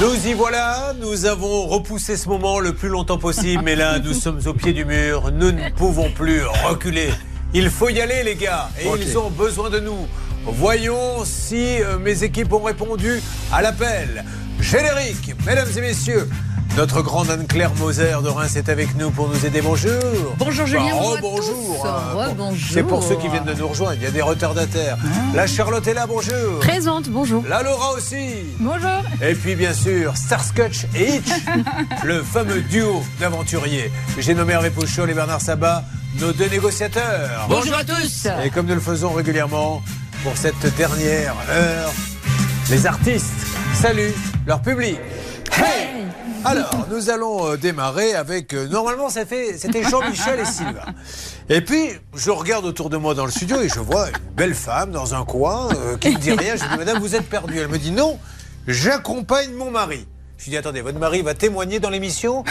Nous y voilà, nous avons repoussé ce moment le plus longtemps possible, mais là, nous sommes au pied du mur, nous ne pouvons plus reculer. Il faut y aller, les gars, et ils ont besoin de nous. Voyons si euh, mes équipes ont répondu à l'appel. Générique, mesdames et messieurs. Notre grande Anne-Claire Moser de Reims est avec nous pour nous aider. Bonjour. Bonjour Julien. Bah, hein. Rebonjour. C'est pour ceux qui viennent de nous rejoindre. Il y a des retardataires. La Charlotte est là, bonjour. Présente, bonjour. La Laura aussi. Bonjour. Et puis bien sûr, Starscotch et Hitch, le fameux duo d'aventuriers. J'ai nommé Hervé Pouchol et Bernard Sabat, nos deux négociateurs. Bonjour à tous. Et comme nous le faisons régulièrement, pour cette dernière heure, les artistes saluent leur public. Hey alors, nous allons euh, démarrer avec. euh, normalement, ça fait- c'était Jean-Michel et Sylvain. Et puis, je regarde autour de moi dans le studio et je vois une belle femme dans un coin euh, qui ne dit rien. Je dis, Madame, vous êtes perdue. Elle me dit, non, j'accompagne mon mari. Je lui dis, attendez, votre mari va témoigner dans l'émission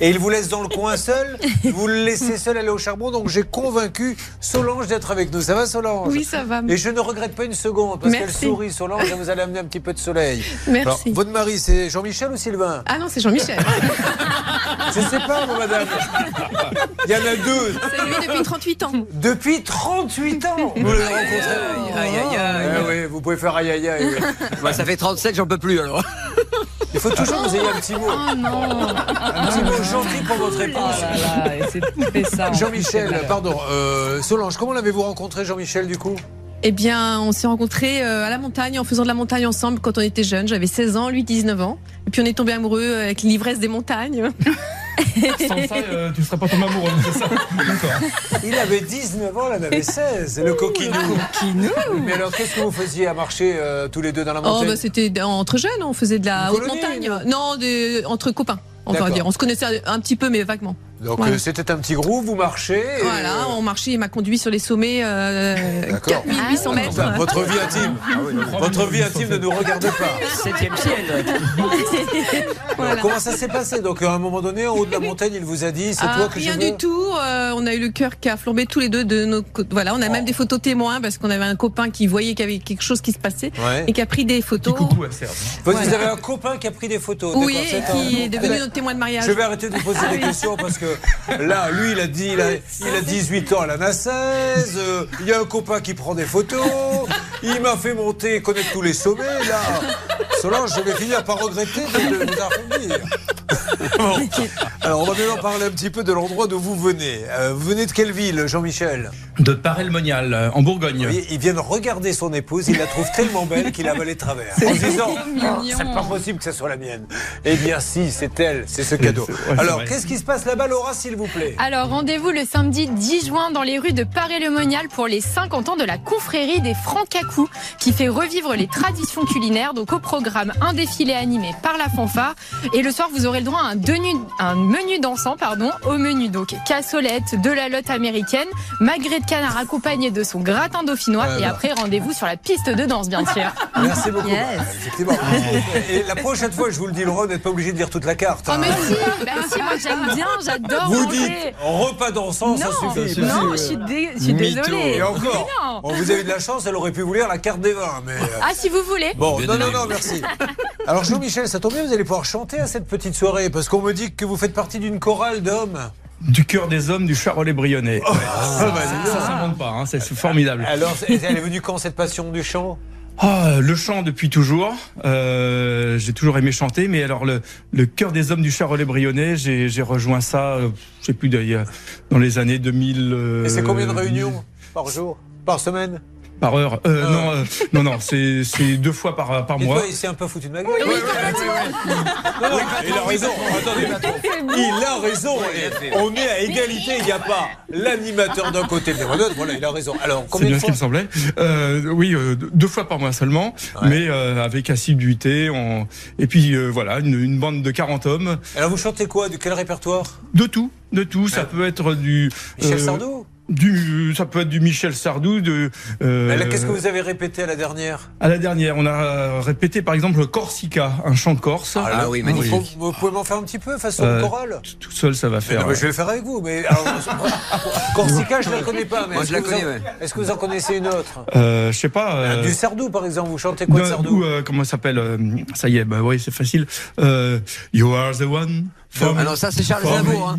et il vous laisse dans le coin seul. Vous le laissez seul aller au charbon. Donc, j'ai convaincu Solange d'être avec nous. Ça va, Solange? Oui, ça va. Et je ne regrette pas une seconde parce qu'elle sourit, Solange, et vous allez amener un petit peu de soleil. Merci. Alors, votre mari, c'est Jean-Michel ou Sylvain? Ah non, c'est Jean-Michel. Je sais pas, moi, madame. Il y en a deux. c'est lui depuis 38 ans. Depuis 38 ans. Vous l'avez rencontré Aïe, aïe, aïe. Eh oui, vous pouvez faire aïe aïe aïe. Bah, ça fait 37, j'en peux plus alors. Il faut toujours que vous ayez un petit mot. Oh non. Un petit mot gentil pour votre réponse. Jean-Michel, pardon. euh, Solange, comment l'avez-vous rencontré, Jean-Michel, du coup? Eh bien, on s'est rencontrés euh, à la montagne en faisant de la montagne ensemble quand on était jeunes. J'avais 16 ans, lui 19 ans. Et puis on est tombé amoureux avec l'ivresse des montagnes. Sans ça, euh, tu ne serais pas tombé amoureux, c'est ça D'accord. Il avait 19 ans, elle en avait 16. Le coquinou. Mais alors, qu'est-ce que vous faisiez à marcher euh, tous les deux dans la Oh, montagne bah, c'était entre jeunes, on faisait de la Une haute colonie, montagne. non entre copains, on va D'accord. dire. On se connaissait un petit peu, mais vaguement. Donc, Voilà. euh, c'était un petit groupe, vous marchez. et, Voilà, euh, on marchait, il m'a conduit sur les sommets euh, D'accord. 4800 mètres. Enfin, votre vie intime. Votre vie intime ne nous regarde pas. Septième ciel. Voilà. Comment ça s'est passé Donc, à un moment donné, en haut de la montagne, il vous a dit c'est Ah, toi que rien je veux du tout. euh, on a eu le cœur qui a flambé tous les deux de nos côtés. Voilà, on a même des photos témoins parce qu'on avait un copain qui voyait qu'il y avait quelque chose qui se passait Ouais. et qui a pris des Petit photos. coucou à Serge. Vous Voilà. avez un copain qui a pris des photos. Oui, et un- qui est devenu notre témoin de mariage. Je vais arrêter de vous poser des questions parce que là, lui, il a dit, il a, il a 18 ans, elle en a 16. euh, Il y a un copain qui prend des photos. Il m'a fait monter, connaître tous les sommets. Là, Solange, je vais finir par regretter de, vous. Bon. Alors, on va maintenant parler un petit peu de l'endroit d'où vous venez. Euh, vous venez de quelle ville, Jean-Michel? De Paray-le-Monial, euh, en Bourgogne. Oui, il vient de regarder son épouse, il la trouve tellement belle qu'il a de travers. En se disant, c'est pas possible que ce soit la mienne. Eh bien, si, c'est elle, c'est ce cadeau. Alors, qu'est-ce qui se passe là-bas, Laura, s'il vous plaît Alors rendez-vous le samedi 10 juin dans les rues de Paray-le-Monial pour les 50 ans de la confrérie des Francacous qui fait revivre les traditions culinaires. Donc au programme un défilé animé par la fanfare et le soir vous aurez le droit à un, denu- un menu dansant pardon au menu donc cassolette, de la lotte américaine, magret de canard accompagné de son gratin dauphinois et bah. après rendez-vous sur la piste de danse bien sûr. Merci beaucoup. Yes. Bah, effectivement. Et la prochaine fois, je vous le dis, Laura, vous n'êtes pas obligé de lire toute la carte. Oh hein. mais si, bah si, moi j'aime bien, j'adore vous manger. dites repas dansant, ça non, suffit. non, je suis, dé- je suis Mytho. désolée. Et encore, Mais non. bon, vous avez de la chance, elle aurait pu vous lire la carte des vins. Mais... euh, Ah si vous voulez. Bon, Bien non, non, non, merci. Alors, Jean-Michel, ça tombe bien, vous allez pouvoir chanter à cette petite soirée, parce qu'on me dit que vous faites partie d'une chorale d'hommes. Du cœur des hommes du Charolais-Brionnais. Ah, bah, dis donc. ça s'invente pas, hein, c'est c'est formidable. Alors, elle est venue quand cette passion du chant? Ah, le chant depuis toujours. Euh, j'ai toujours aimé chanter, mais alors le, le cœur des hommes du Charolais-Brionnais, j'ai j'ai rejoint ça, euh, je sais plus d'ailleurs, dans les années 2000. euh, Et c'est combien de réunions par jour Par semaine? Par heure. Euh, Ah. Non, euh, non, non, c'est c'est deux fois par, par Et mois. toi, il s'est un peu foutu de ma gueule. Non, non, il a raison. Attendez, il a raison. On est à égalité. Il n'y a pas l'animateur d'un côté et de l'autre. Voilà, il a raison. Alors, C'est combien de bien ce qu'il me semblait. Euh, oui, euh, deux fois par mois seulement, Ouais. mais euh, avec assiduité. On... Et puis euh, voilà, une, une bande de 40 hommes. Alors, vous chantez quoi? De quel répertoire? De tout, de tout. Ça peut être du... Michel euh, Sardou? Du, ça peut être du Michel Sardou. De, euh, Mais là, Qu'est-ce que vous avez répété à la dernière? À la dernière, on a euh, répété par exemple Corsica, un chant corse. là, Ah oui, magnifique. Vous, vous pouvez m'en faire un petit peu façon Euh, chorale? Tout seul, ça va Mais faire. non, mais je vais le faire avec vous. Mais alors, Corsica, je ne la connais pas. Mais Moi, est-ce je la que vous en- connais, ouais. Est-ce que vous en connaissez une autre? Euh, je sais pas. euh, Du Sardou, par exemple. Vous chantez quoi de Sardou? ou, euh, comment ça s'appelle Ça y est, bah oui, c'est facile. Euh, you are the one. For Ah me, non, ça, c'est Charles for Aznavour, hein.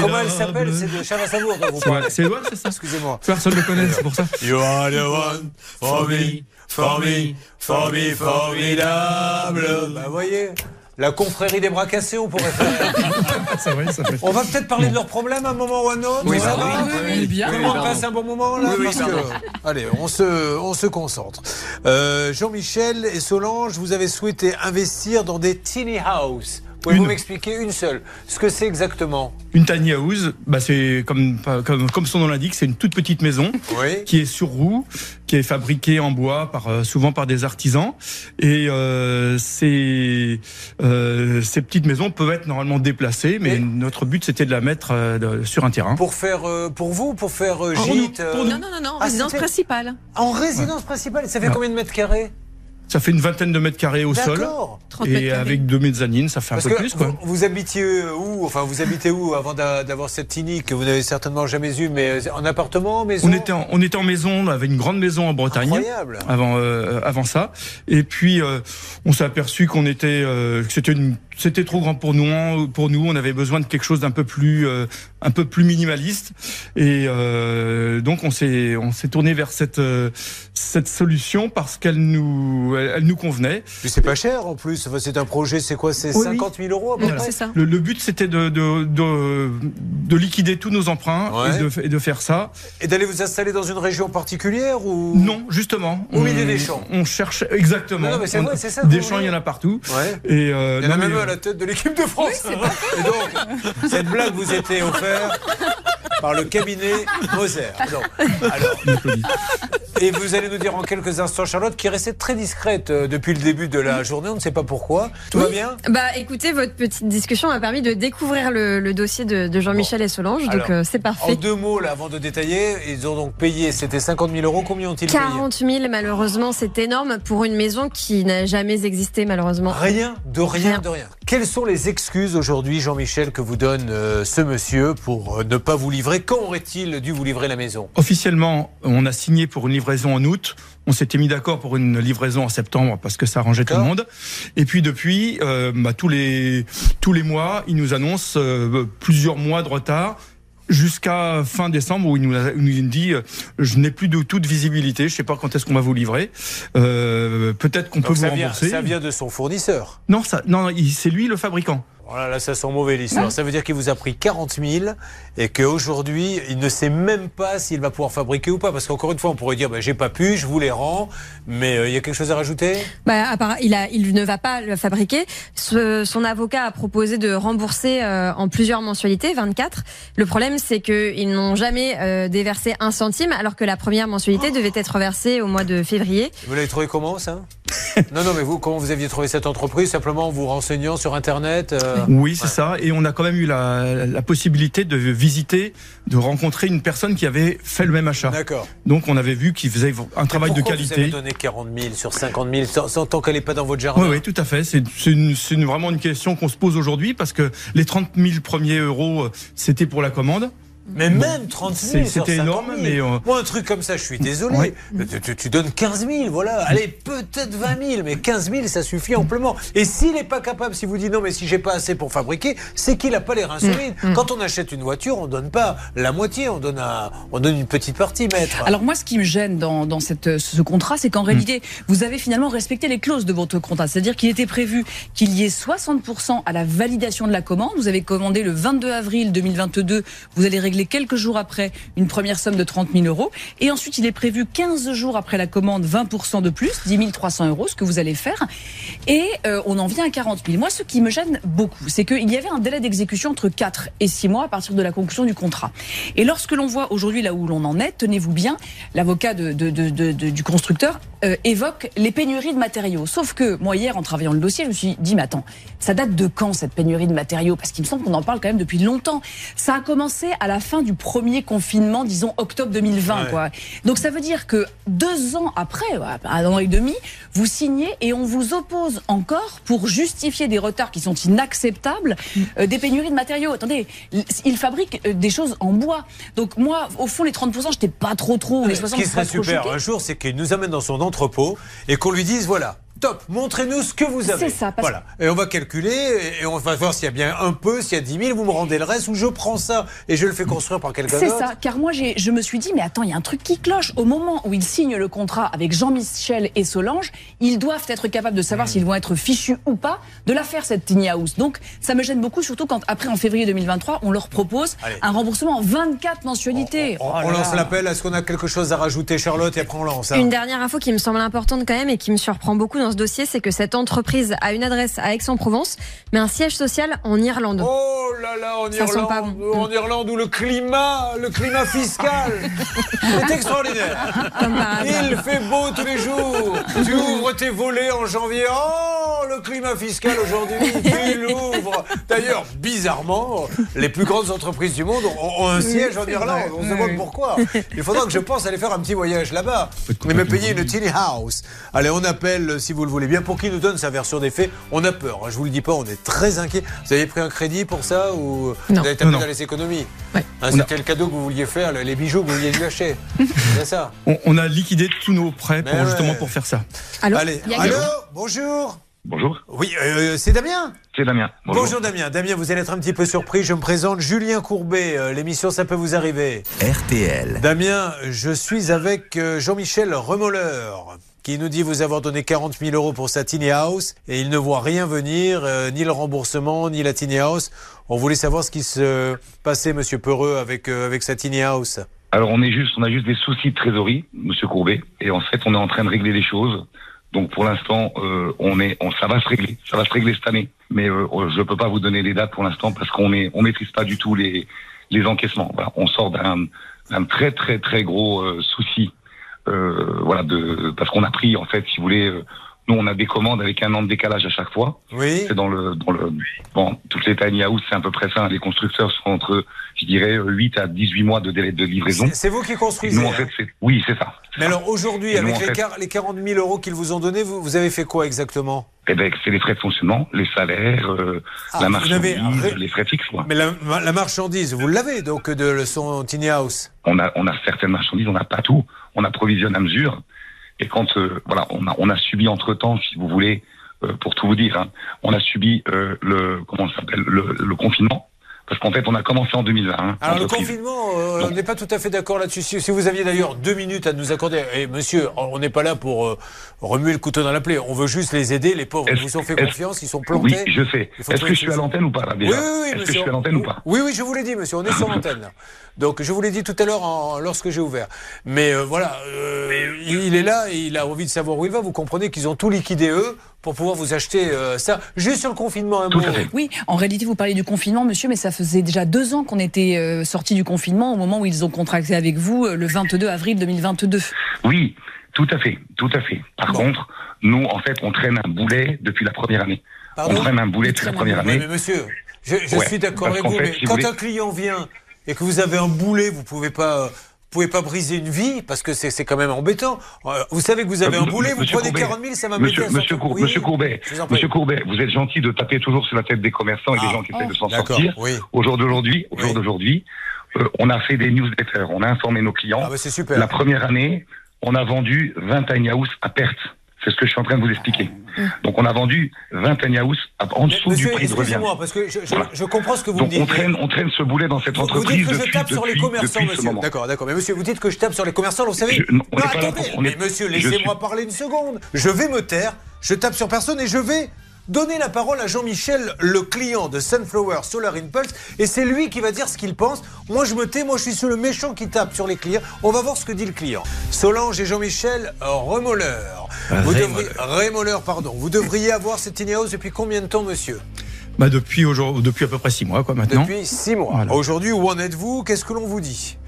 Comment elle s'appelle C'est de Charles Aznavour dont vous C'est parlez. c'est ouais, c'est ça. Excusez-moi. Personne ne le connaît, c'est pour ça. You are the one for me, for me, for me, formidable. Bah, voyez, la confrérie des bras cassés, on pourrait faire. C'est vrai, ça fait. On va peut-être parler de leurs problèmes à un moment ou à un autre. Oui, ça va oui, oui, oui, bien. Tout le Oui, monde pardon. passe un bon moment là Oui, oui, parce que- Allez, on se, on se concentre. Euh, Jean-Michel et Solange, vous avez souhaité investir dans des tiny house. Pouvez-vous Une. m'expliquer une seule Ce que c'est exactement Une tiny house, bah c'est comme, comme, comme son nom l'indique, c'est une toute petite maison Oui. qui est sur roue, qui est fabriquée en bois par euh, souvent par des artisans. Et euh, ces, euh, ces petites maisons peuvent être normalement déplacées, mais Et- notre but c'était de la mettre euh, de- sur un terrain. Pour faire, euh, pour vous, pour faire euh, Pour gîte nous, pour nous. Non, non, non, non, Ah, résidence principale. En résidence principale, ça fait combien de mètres carrés? Ça fait une vingtaine de mètres carrés au sol. D'accord. 30 mètres Et avec deux mezzanines, ça fait un Parce peu que plus quoi. vous, vous habitiez où Enfin, vous habitez où avant d'a- d'avoir cette tiny que vous n'avez certainement jamais eue, mais euh, en appartement, maison? On était, en, on était en maison, on avait une grande maison en Bretagne. Incroyable. avant euh, avant ça et puis euh, on s'est aperçu qu'on était euh, que c'était une c'était trop grand pour nous pour nous on avait besoin de quelque chose d'un peu plus euh, un peu plus minimaliste et euh, donc on s'est on s'est tourné vers cette euh, cette solution parce qu'elle nous elle, elle nous convenait Puis c'est pas cher en plus. Enfin, c'est un projet, c'est quoi C'est Oui, 50 000 euros à peu Ouais, près C'est ça. le, le but c'était de de, de de liquider tous nos emprunts Ouais. et, de, et de faire ça Et d'aller vous installer dans une région particulière ou? Non justement Au milieu des champs. on cherche exactement Non, non, mais c'est On- vrai, c'est ça que des champs il y en a partout Ouais. et euh, Il y en a mais, même euh, à la tête de l'équipe de France. Et donc, cette blague vous était offerte par le cabinet Moser. Alors, et vous allez nous dire en quelques instants, Charlotte, qui est restée très discrète euh, depuis le début de la journée. On ne sait pas pourquoi. Tout va bien? Bah écoutez, votre petite discussion m'a permis de découvrir le, le dossier de, de Jean-Michel et Solange, Alors, donc euh, c'est En parfait. deux mots, là, avant de détailler, ils ont donc payé, c'était 50 000 euros. Combien ont-ils payé? 40 000, malheureusement, c'est énorme pour une maison qui n'a jamais existé, malheureusement. Rien, de rien, Rien. de rien. Quelles sont les excuses aujourd'hui, Jean-Michel, que vous donne euh, ce monsieur pour euh, ne pas vous livrer? Quand aurait-il dû vous livrer la maison? Officiellement, on a signé pour une livraison en août. On s'était mis d'accord pour une livraison en septembre parce que ça arrangeait tout le monde. Et puis depuis, euh, bah, tous les tous les mois, il nous annonce euh, plusieurs mois de retard jusqu'à fin décembre où il nous, a- il nous dit euh, je n'ai plus de toute visibilité, je sais pas quand est-ce qu'on va vous livrer. Euh, Peut-être qu'on peut vous ça vient, rembourser. ça vient de son fournisseur. Non, ça, non, c'est lui le fabricant. Voilà, là, ça sent mauvais l'histoire. Ça veut dire qu'il vous a pris 40 000 et qu'aujourd'hui, il ne sait même pas s'il va pouvoir fabriquer ou pas. Parce qu'encore une fois, on pourrait dire, bah, j'ai pas pu, je vous les rends. Mais euh, il y a quelque chose à rajouter? Bah, à part- il, a, il ne va pas le fabriquer. Ce- son avocat a proposé de rembourser euh, en plusieurs mensualités, 24. Le problème, c'est qu'ils n'ont jamais euh, déversé un centime, alors que la première mensualité devait être versée au mois de février. Vous l'avez trouvé comment, ça? Non, non, mais vous, comment vous aviez trouvé cette entreprise? Simplement en vous renseignant sur Internet euh, Oui, c'est ça. Et on a quand même eu la, la possibilité de visiter, de rencontrer une personne qui avait fait le même achat. D'accord. Donc on avait vu qu'il faisait un travail de Pourquoi Vous avez qualité. donné 40 000 sur 50 000 sans, sans- tant qu'elle n'est pas dans votre jardin? Oui, oui, tout à fait. C'est une- une- vraiment une question qu'on se pose aujourd'hui parce que les 30 000 premiers euros, euh, c'était pour la commande. Mais même 30 000 C'est- sur c'était 50 énorme, 000. mais, euh, Moi, un truc comme ça, je suis désolé. Ouais. Tu, tu- tu donnes 15 000, voilà. Allez, peut-être 20 000, mais 15 000, ça suffit amplement. Et s'il n'est pas capable, si vous dites non, mais si j'ai pas assez pour fabriquer, c'est qu'il n'a pas les reins solides. Quand on achète une voiture, on donne pas la moitié, on donne, un- on donne une petite partie, maître. Alors moi, ce qui me gêne dans, dans cette, ce contrat, c'est qu'en réalité, vous avez finalement respecté les clauses de votre contrat. C'est-à-dire qu'il était prévu qu'il y ait 60% à la validation de la commande. Vous avez commandé le 22 avril 2022. Vous allez régler quelques jours après une première somme de 30 000 euros. Et ensuite, il est prévu 15 jours après la commande, 20% de plus, 10 300 euros, ce que vous allez faire. Et euh, on en vient à 40 000. Moi, ce qui me gêne beaucoup, c'est qu'il y avait un délai d'exécution entre 4 et 6 mois à partir de la conclusion du contrat. Et lorsque l'on voit aujourd'hui là où l'on en est, tenez-vous bien, l'avocat du constructeur euh, évoque les pénuries de matériaux. Sauf que moi, hier, en travaillant le dossier, je me suis dit, mais attends, ça date de quand cette pénurie de matériaux? Parce qu'il me semble qu'on en parle quand même depuis longtemps. Ça a commencé à la fin du premier confinement, disons octobre 2020. Ouais. Quoi. Donc ça veut dire que deux ans après, un an et demi, vous signez et on vous oppose encore pour justifier des retards qui sont inacceptables, euh, des pénuries de matériaux. Attendez, il- ils fabriquent euh, des choses en bois. Donc moi, au fond, les 30%, j'étais pas trop trop, les Ce 60%, qui serait pas trop super choquée. un jour, c'est qu'il nous amène dans son entrepôt et qu'on lui dise voilà. Top, montrez-nous ce que vous avez. C'est ça, parce- Voilà. Et on va calculer et on va voir s'il y a bien un peu, s'il y a 10 000, vous me rendez le reste ou je prends ça et je le fais construire par quelqu'un C'est d'autre. ça, car moi je me suis dit, mais attends, il y a un truc qui cloche. Au moment où ils signent le contrat avec Jean-Michel et Solange, ils doivent être capables de Hmm. savoir s'ils vont être fichus ou pas de la faire cette tiny house. Donc ça me gêne beaucoup, surtout quand après en février 2023, on leur propose Allez. un remboursement en 24 mensualités. On, Oh lance l'appel. Est-ce qu'on a quelque chose à rajouter, Charlotte Et après on lance. hein. Une dernière info qui me semble importante quand même et qui me surprend beaucoup dans ce dossier, c'est que cette entreprise a une adresse à Aix-en-Provence, mais un siège social en Irlande. Oh là là, en Ça Irlande, pas bon. en Irlande où le climat, le climat fiscal est extraordinaire. Il fait beau tous les jours. Tu ouvres tes volets en janvier. Oh, le climat fiscal aujourd'hui, tu l'ouvres. D'ailleurs, bizarrement, les plus grandes entreprises du monde ont, ont un siège en Irlande. On se demande pourquoi. Il faudra que je pense aller faire un petit voyage là-bas. Et me payer une tiny house. Allez, on appelle, si vous le voulez bien, pour qu'il nous donne sa version des faits. On a peur, hein, je vous le dis pas, on est très inquiet. Vous avez pris un crédit pour ça ou Non. vous avez tapé Non, non. dans les économies Ouais. Hein, C'était le cadeau que vous vouliez faire, les bijoux que vous vouliez lui acheter. C'est ça. On, on a liquidé tous nos prêts pour justement pour faire ça. Allô Allez, allô, bonjour. Bonjour, Oui, euh, c'est Damien. c'est Damien. Bonjour. Damien. Damien, vous allez être un petit peu surpris. Je me présente Julien Courbet. Euh, L'émission, ça peut vous arriver. RTL. Damien, je suis avec euh, Jean-Michel Remolleur qui nous dit vous avoir donné 40 000 euros pour sa tiny house et il ne voit rien venir, euh, ni le remboursement, ni la tiny house. On voulait savoir ce qui se passait, Monsieur Peureux, avec, euh, avec sa tiny house. Alors on est juste, on a juste des soucis de trésorerie, Monsieur Courbet, et en fait on est en train de régler les choses. Donc pour l'instant, euh, on est, on, ça va se régler, ça va se régler cette année. Mais euh, je peux pas vous donner les dates pour l'instant parce qu'on est, on maîtrise pas du tout les, les encaissements. Voilà, on sort d'un, d'un très très très gros euh, souci. Euh, voilà, de, parce qu'on a pris en fait, si vous voulez, euh, nous on a des commandes avec un an de décalage à chaque fois. Oui C'est dans le, dans le, bon, toutes les tiny house, c'est à peu près ça. Les constructeurs sont entre, je dirais, 8 à 18 mois de délai de livraison. C'est vous qui construisez. nous, en hein fait, c'est, oui, c'est ça. Mais alors aujourd'hui, nous, avec les, fait- les 40 000 euros qu'ils vous ont donnés, vous, vous avez fait quoi exactement? Eh ben, c'est les frais de fonctionnement, les salaires, euh, Ah, la marchandise, les frais fixes, quoi. Mais la, la marchandise, vous l'avez donc de son tiny house? On a, on a certaines marchandises, on n'a pas tout. On approvisionne à mesure. Et quand, euh, voilà, on a, subi entre temps, si vous voulez, euh, pour tout vous dire, hein, on a subi euh, le, comment s'appelle, le, le confinement. Parce qu'en fait, on a commencé en 2020. hein, Alors le confinement, euh, on n'est pas tout à fait d'accord là-dessus. Si, si vous aviez d'ailleurs deux minutes à nous accorder, et monsieur, on n'est pas là pour euh, remuer le couteau dans la plaie. On veut juste les aider. Les pauvres Est-ce- vous ont fait confiance, ils sont Oui, plantés. je sais. Est-ce que je suis à l'antenne ou pas, là, Oui, déjà oui, oui, Est-ce que je suis à l'antenne ou pas Oui, oui, je vous l'ai dit, monsieur. On est sur l'antenne. Donc, je vous l'ai dit tout à l'heure lorsque j'ai ouvert. Mais euh, voilà, euh, il est là et il a envie de savoir où il va. Vous comprenez qu'ils ont tout liquidé eux pour pouvoir vous acheter euh, ça. Juste sur le confinement, un Tout mot. à fait. Oui, en réalité, vous parlez du confinement, monsieur, mais ça faisait déjà deux ans qu'on était euh, sortis du confinement au moment où ils ont contracté avec vous euh, le 22 avril 2022. Oui, tout à fait, tout à fait. Par contre, nous, en fait, on traîne un boulet depuis la première année. Pardon on traîne un boulet depuis la première Ouais, année. mais monsieur, je, je Ouais, suis d'accord avec vous, fait, mais si vous quand voulez- un client vient et que vous avez un boulet, vous pouvez pas. Vous pouvez pas briser une vie parce que c'est c'est quand même embêtant. Euh, Vous savez que vous avez Euh, un boulet, vous prenez Courbet, 40 000, ça va m'aider Monsieur, monsieur, sortir. Cour- Oui, monsieur Courbet. Monsieur Courbet, vous êtes gentil de taper toujours sur la tête des commerçants et Ah, des gens qui essaient de s'en sortir. oui. Au jour d'aujourd'hui, au Oui. jour d'aujourd'hui, euh, on a fait des newsletters, on a informé nos clients. Ah bah c'est super. La première année, on a vendu 20 tiny house à perte. C'est ce que je suis en train de vous expliquer. Donc on a vendu 20 tiny house à- en dessous Monsieur, du prix de revient. excusez-moi, parce que je, je- Voilà. je comprends ce que vous Donc me dites. on traîne, on traîne ce boulet dans cette Vous- vous entreprise dites que je tape sur les commerçants, monsieur. D'accord, d'accord. Mais monsieur, vous dites que je tape sur les commerçants, vous savez. Je- non, on non, n'est pas là attendez. est- mais monsieur, laissez-moi suis- parler une seconde. Je vais me taire, je tape sur personne et je vais donner la parole à Jean-Michel, le client de Sunflower Solar Impulse. Et c'est lui qui va dire ce qu'il pense. Moi, je me tais, moi, je suis sur le méchant qui tape sur les clients. On va voir ce que dit le client. Solange et Jean-Michel euh, Remolleur. Vous devriez, Rémolleur, pardon. Vous devriez avoir cette house depuis combien de temps, monsieur? Bah depuis aujourd'hui, depuis à peu près six mois quoi maintenant. Depuis six mois. Voilà. Aujourd'hui, où en êtes-vous? Qu'est-ce que l'on vous dit?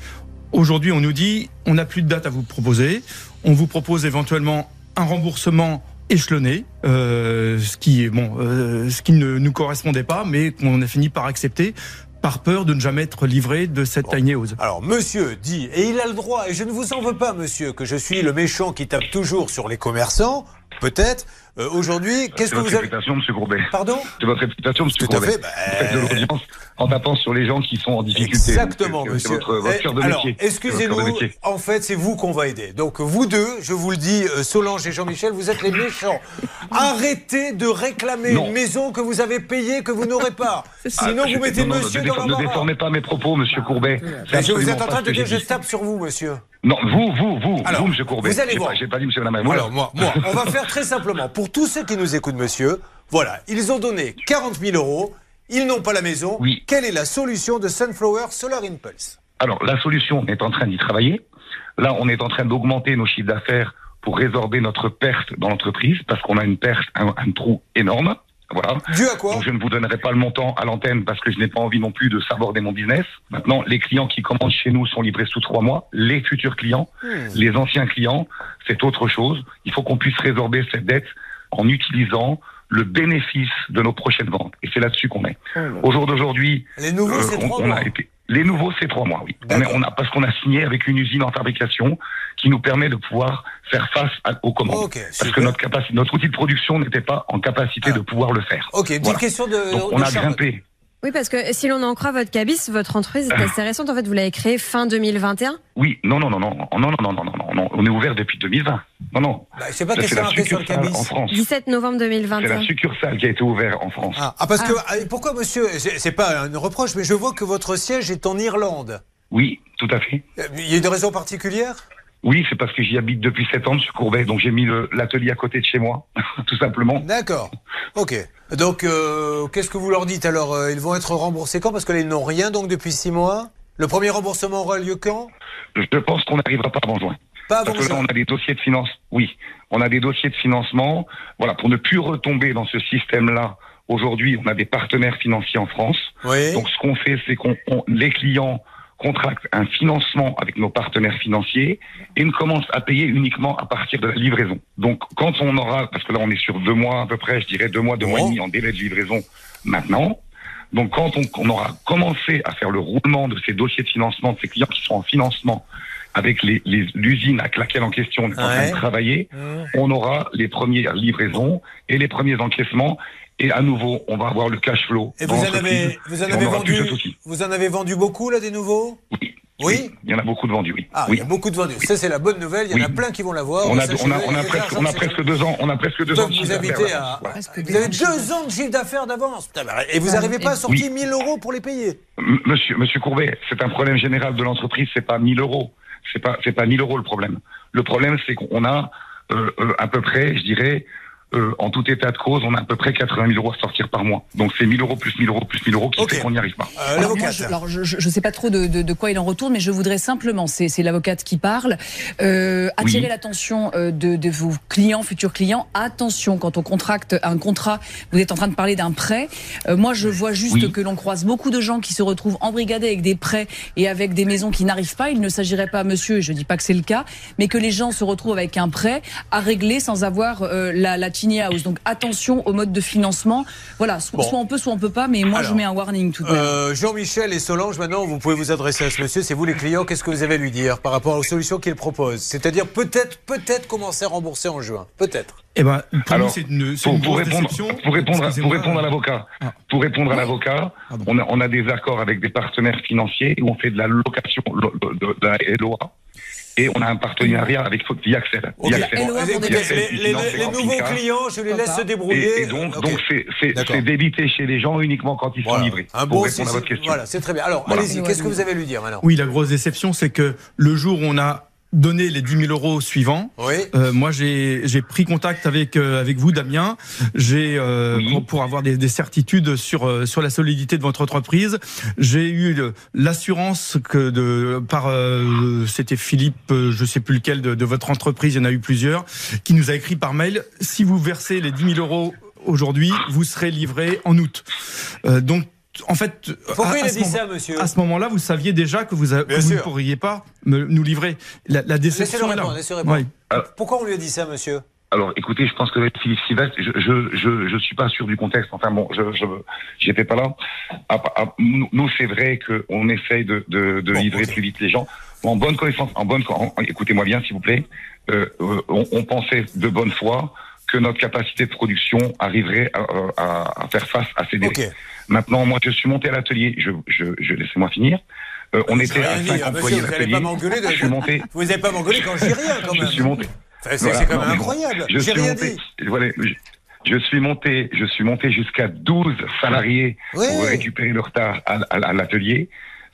Aujourd'hui, on nous dit on n'a plus de date à vous proposer. On vous propose éventuellement un remboursement échelonné, euh, ce qui bon, euh, ce qui ne nous correspondait pas, mais qu'on a fini par accepter par peur de ne jamais être livré de cette tiny house. Alors, monsieur dit, et il a le droit, et je ne vous en veux pas, monsieur, que je suis le méchant qui tape toujours sur les commerçants, peut-être. Euh, Aujourd'hui, qu'est-ce C'est que votre vous avez. réputation, monsieur Courbet. Pardon C'est votre réputation, monsieur Tout à Courbet. fait, bah, Vous faites de l'audience en tapant sur les gens qui sont en difficulté. Exactement, Donc, c'est- monsieur. C'est votre, votre Eh, cœur de Alors. C'est votre excusez-nous, en fait, c'est vous qu'on va aider. Donc, vous deux, je vous le dis, euh, Solange et Jean-Michel, vous êtes les méchants. Arrêtez de réclamer Non. une maison que vous avez payée, que vous n'aurez pas. Sinon, Ah, je- vous mettez non, non, monsieur ne, dans défor- ne déformez pas mes propos, monsieur Courbet. C'est Mais je vous êtes en train de que dire, j'ai je tape sur vous, monsieur. Non, vous, vous, vous, Alors, vous, monsieur Courbet. vous allez voir. J'ai pas dit monsieur. Alors, moi, moi, on va faire très simplement. Pour tous ceux qui nous écoutent, monsieur, voilà, ils ont donné 40 000 euros, ils n'ont pas la maison. Oui. Quelle est la solution de Sunflower Solar Impulse? Alors, la solution, on est en train d'y travailler. Là, on est en train d'augmenter nos chiffres d'affaires pour résorber notre perte dans l'entreprise, parce qu'on a une perte, un, un trou énorme. Voilà. Dû à quoi Donc je ne vous donnerai pas le montant à l'antenne parce que je n'ai pas envie non plus de saborder mon business. Maintenant, les clients qui commandent chez nous sont livrés sous trois mois. Les futurs clients, Hmm. les anciens clients, c'est autre chose. Il faut qu'on puisse résorber cette dette en utilisant le bénéfice de nos prochaines ventes. Et c'est là-dessus qu'on est. Au jour d'aujourd'hui, Les nouveaux, euh, on, on a été. Les nouveaux, c'est trois mois, oui. On, est- on a parce qu'on a signé avec une usine en fabrication qui nous permet de pouvoir faire face à- aux commandes. Parce que notre capacité, notre outil de production n'était pas en capacité Ah. de pouvoir le faire. Ok, petite Voilà. question de. Donc de on a grimpé. Oui, parce que si l'on en croit votre cabis, votre entreprise est assez récente. En fait, vous l'avez créée fin 2021. Oui, non, non, non, non, non, non, non, non, non, non, non, on est ouvert depuis 2020. Non, non. Bah, sais pas qu'est-ce c'est marqué sur le cabis. en France. 17 novembre C'est 2021. la succursale qui a été ouverte en France. Ah, ah, parce que ah, pourquoi monsieur c'est c'est pas un reproche mais je vois que votre siège est en Irlande. Oui, tout à fait. Euh, Il y a une raison particulière? Oui, c'est parce que j'y habite depuis sept ans, M. Courbet, donc j'ai mis l'atelier à côté de chez moi, tout simplement. D'accord. OK. Donc euh, qu'est-ce que vous leur dites alors euh, ils vont être remboursés quand? Parce que là ils n'ont rien donc depuis six mois. Le premier remboursement aura lieu quand? Je pense qu'on n'arrivera pas avant juin. Pas avant Parce que là, juin. on a des dossiers de finance. Oui, on a des dossiers de financement. Voilà, pour ne plus retomber dans ce système-là. Aujourd'hui, on a des partenaires financiers en France. Oui. Donc, ce qu'on fait, c'est qu'on on- les clients contractent un financement avec nos partenaires financiers et ne commencent à payer uniquement à partir de la livraison. Donc, quand on aura, parce que là, on est sur deux mois à peu près, je dirais deux mois, deux mois et demi en délai de livraison maintenant. Donc, quand on, on aura commencé à faire le roulement de ces dossiers de financement de ces clients qui sont en financement avec l'usine à laquelle en question on est en train de travailler, on aura les premières livraisons et les premiers encaissements. Et à nouveau, on va avoir le cash flow. Et vous en avez vous en avez vendu vous en avez vendu beaucoup là des nouveaux? Oui. Oui? Il y en a beaucoup de vendus, oui. Ah, oui. il y a beaucoup de vendus. Ça c'est la bonne nouvelle, il y en a Oui. plein qui vont l'avoir. On a, on a, on a presque, on a presque deux ans, on a presque deux Ils ans de vous chiffre d'affaires, inviter voilà. à. Vous avez deux ans de chiffre d'affaires d'avance. Et vous n'arrivez pas à sortir Oui. 1000 euros pour les payer? Monsieur, Monsieur Courbet, c'est un problème général de l'entreprise, c'est pas 1000 euros. C'est pas, c'est pas 1000 euros le problème. Le problème, c'est qu'on a, euh, euh, à peu près, je dirais, euh, en tout état de cause, on a à peu près 80 000 euros à sortir par mois. Donc c'est 1000 euros plus 1000 euros plus 1000 euros qui Ok. fait qu'on n'y arrive pas. Euh, Alors, moi, L'avocate. je, alors, je, je sais pas trop de, de, de quoi il en retourne, mais je voudrais simplement, c'est c'est l'avocate qui parle, euh, attirer Oui. l'attention euh, de, de vos clients, futurs clients. Attention, quand on contracte un contrat, vous êtes en train de parler d'un prêt. Euh, moi, je vois juste Oui. que l'on croise beaucoup de gens qui se retrouvent embrigadés avec des prêts et avec des maisons qui n'arrivent pas. Il ne s'agirait pas, monsieur, et je dis pas que c'est le cas, mais que les gens se retrouvent avec un prêt à régler sans avoir euh, la, la tiny house. Donc attention au mode de financement. Voilà, Bon. soit on peut, soit on peut pas, mais moi Alors, je mets un warning tout de même. Euh, Jean-Michel et Solange, maintenant, vous pouvez vous adresser à ce monsieur. C'est vous les clients. Qu'est-ce que vous avez à lui dire par rapport aux solutions qu'il propose? C'est-à-dire peut-être, peut-être commencer à rembourser en juin. Peut-être. Eh ben, pour Alors, nous, c'est une, c'est Pour, une pour grosse répondre, pour répondre, à- pour répondre à l'avocat, Ah. pour répondre à l'avocat, Pardon. on a, on a des accords avec des partenaires financiers où on fait de la location lo- de, de la LOA et on a un partenariat avec Viaxel. Ok. Viaxel. LOA pour Écoutez, des Viaxel les, les- nouveaux clients, je les laisse se débrouiller. Et, et donc, Ok. donc c'est, c'est, D'accord. c'est débité chez les gens uniquement quand ils sont Voilà. livrés. Un pour bon répondre à votre question. Voilà, c'est très bien. Alors, Voilà. allez-y. Qu'est-ce que vous avez à lui dire maintenant Oui, la grosse déception, c'est que le jour où on a donné les 10 000 euros suivants, Oui. Euh, moi, j'ai j'ai pris contact avec euh, avec vous, Damien. J'ai euh, Oui. pour, pour avoir des, des certitudes sur euh, sur la solidité de votre entreprise. J'ai eu l'assurance que de par euh, c'était Philippe, euh, je sais plus lequel de, de votre entreprise, il y en a eu plusieurs, qui nous a écrit par mail si vous versez les 10 000 euros aujourd'hui, vous serez livré en août. Euh, donc en fait, Pourquoi à- il à a ce dit moment- ça, monsieur à ce moment-là, vous saviez déjà que vous, a- Bien que vous ne pourriez pas me, nous livrer. La, la Laissez-le déception est là. répondre. Laissez répondre. Oui. Pourquoi on lui a dit ça, monsieur Alors, écoutez, je pense que Philippe Sylvestre, je, je, je, je suis pas sûr du contexte. Enfin bon, je, je, j'étais pas là. Ah, ah, nous, nous, c'est vrai qu'on essaye de, de, de Bon, livrer plus vite les gens. En bonne connaissance, en bonne, écoutez-moi bien, s'il vous plaît. Euh, euh, on, on pensait de bonne foi que notre capacité de production arriverait à, à, à faire face à ces délais. Maintenant, moi, je suis monté à l'atelier. Je, je, je laissez-moi finir. Euh, on Vous était à rien dit, cinq hein, employés monsieur, à l'atelier. de- Je suis monté. Vous n'allez pas m'engueuler quand je dis rien, quand Je même. suis monté. Enfin, c'est Voilà. c'est quand Non, même bon, incroyable. Je suis rien monté. dit. Voilà, je, je suis monté. Je suis monté jusqu'à 12 salariés Oui. pour récupérer le retard à, à- à l'atelier.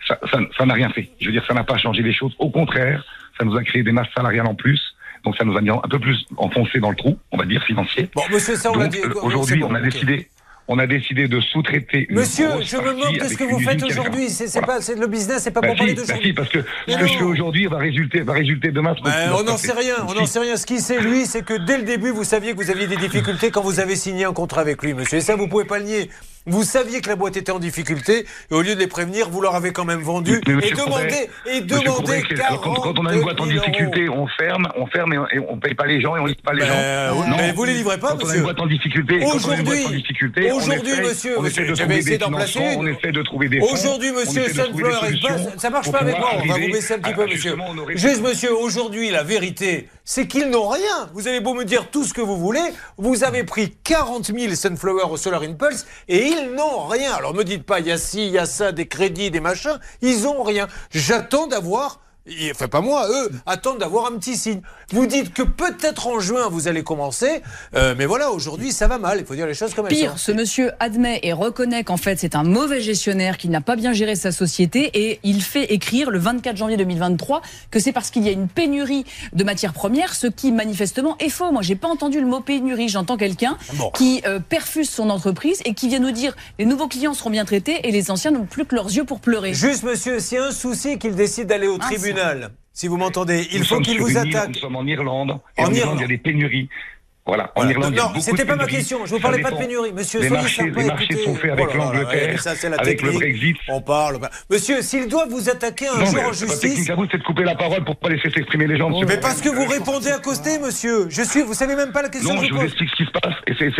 Ça, ça, ça n'a rien fait. Je veux dire, ça n'a pas changé les choses. Au contraire, ça nous a créé des masses salariales en plus. Donc, ça nous a mis un peu plus enfoncé dans le trou, on va dire financier. Bon, monsieur, ça, on l'a Donc, dit. euh, aujourd'hui, bon, on a décidé. On a décidé de sous-traiter. une Monsieur, je me moque de ce que vous faites aujourd'hui. C'est Voilà. pas c'est le business, c'est pas Bah pour parler si, bah d'aujourd'hui. si, parce que Mais ce que je fais aujourd'hui va résulter, va résulter demain. va on n'en sait rien, on n'en sait rien. Ce qui sait, lui, c'est que dès le début, vous saviez que vous aviez des difficultés quand vous avez signé un contrat avec lui, monsieur. Et ça, vous pouvez pas le nier. Vous saviez que la boîte était en difficulté, et au lieu de les prévenir, vous leur avez quand même vendu Mais et monsieur demandé, et Monsieur demandé quand, quand on a une boîte en 40 000 difficulté, euros. on ferme, on ferme et, on paye pas les gens et on livre pas les Ben, gens. oui, mais vous les livrez pas, quand on a monsieur. une boîte en difficulté, quand on a une boîte en Aujourd'hui, difficulté, aujourd'hui, essaye- monsieur, on monsieur, essaie j'avais trouver essayé des d'en placer on essaie de trouver des fonds, Aujourd'hui, on monsieur Sunflower ça marche pas avec moi, on va vous baisser un petit peu, monsieur. Juste, monsieur, aujourd'hui, la vérité, c'est qu'ils n'ont rien. Vous avez beau me dire tout ce que vous voulez, vous avez pris 40 000 Sunflower au Solar Impulse et ils n'ont rien. Alors me dites pas, il y a ci, il y a ça, des crédits, des machins, ils ont rien. J'attends d'avoir. Enfin, pas moi, eux attendent d'avoir un petit signe. Vous dites que peut-être en juin vous allez commencer, euh, mais voilà, aujourd'hui ça va mal. Il faut dire les choses comme elles Pire, sont. ce monsieur admet et reconnaît qu'en fait c'est un mauvais gestionnaire qui n'a pas bien géré sa société et il fait écrire le 24 janvier 2023 que c'est parce qu'il y a une pénurie de matières premières, ce qui manifestement est faux. Moi, j'ai pas entendu le mot pénurie. J'entends quelqu'un Bon. qui euh, perfuse son entreprise et qui vient nous dire les nouveaux clients seront bien traités et les anciens n'ont plus que leurs yeux pour pleurer. Juste, monsieur, a un souci qu'il décide d'aller au Mince. Tribunal, si vous m'entendez, il Nous faut qu'il vous attaque. Nous sommes en Irlande. Et En en, Irlande, Irlande. il y a des pénuries. Voilà. En Voilà. Irlande, non, c'était pas ma question. Je vous parlais pas de pénurie. Monsieur, Les marchés, les marchés sont faits Oh avec là, l'Angleterre, avec le. Brexit. On parle. Monsieur, s'il doit vous attaquer un Non, jour en justice. technique à vous, c'est de couper la parole pour pas laisser s'exprimer les gens. monsieur. Mais parce que vous répondez à côté, monsieur. Je suis, vous savez même pas la question Non, je je vous explique ce qui se passe.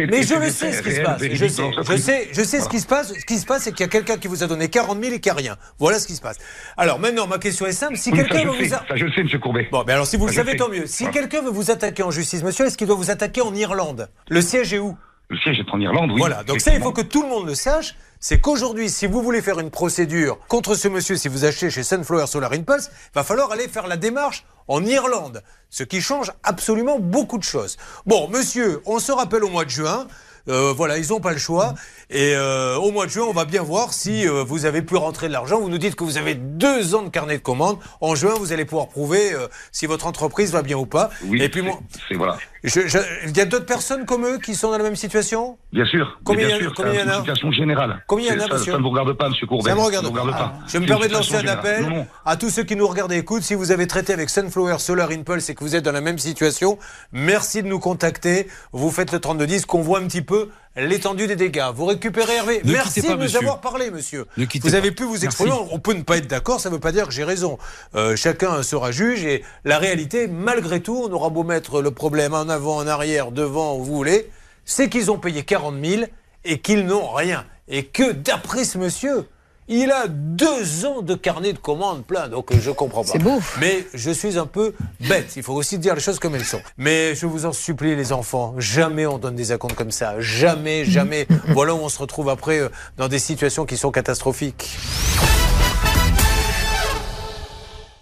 Mais je le sais ce qui se passe. Je sais, je sais, je sais ce qui se passe. Ce qui se passe, c'est qu'il y a quelqu'un qui vous a donné 40 000 et qui a rien. Voilà ce qui se passe. Alors maintenant, ma question est simple. Si quelqu'un veut vous ça, je le sais, monsieur Courbet. Bon, mais alors si vous le savez, tant mieux. Si quelqu'un veut vous attaquer en justice, monsieur, est-ce qu'il doit vous attaquer en Irlande Le siège est où? Le siège est en Irlande, oui. Voilà, donc ça, il faut que tout le monde le sache. C'est qu'aujourd'hui, si vous voulez faire une procédure contre ce monsieur, si vous achetez chez Sunflower Solar Impulse, va falloir aller faire la démarche en Irlande. Ce qui change absolument beaucoup de choses. Bon, monsieur, on se rappelle au mois de juin. Euh, voilà, ils n'ont pas le choix. Et euh, au mois de juin, on va bien voir si euh, vous avez pu rentrer de l'argent. Vous nous dites que vous avez deux ans de carnet de commandes. En juin, vous allez pouvoir prouver si votre entreprise va bien ou pas. Oui, Et puis moi, c'est voilà. Il y a d'autres personnes comme eux qui sont dans la même situation? Bien sûr. Combien il y bien a- combien il y en a? situation générale. Combien il y en a, monsieur? Ça ne vous regarde pas, monsieur Courbet. Ça me regarde, Ça ne vous regarde pas. Je me permets de lancer un appel générale. Non, non. à tous ceux qui nous regardent et écoutent. Si vous avez traité avec Sunflower Solar Impulse et que vous êtes dans la même situation, merci de nous contacter. Vous faites le 3210, qu'on voit un petit peu l'étendue des dégâts. Vous récupérez Hervé. Ne merci pas, de nous avoir parlé, monsieur. Ne vous pas. avez pu vous exprimer. On peut ne pas être d'accord, ça ne veut pas dire que j'ai raison. Euh, chacun sera juge et la réalité, malgré tout, on aura beau mettre le problème en avant, en arrière, devant, où vous voulez, c'est qu'ils ont payé 40 000 et qu'ils n'ont rien. Et que, d'après ce monsieur, il a deux ans de carnet de commandes plein, donc euh, je comprends pas. C'est beau. Mais je suis un peu bête. Il faut aussi dire les choses comme elles sont. Mais je vous en supplie, les enfants, jamais on donne des acomptes comme ça. Jamais, jamais. voilà où on se retrouve après euh, dans des situations qui sont catastrophiques.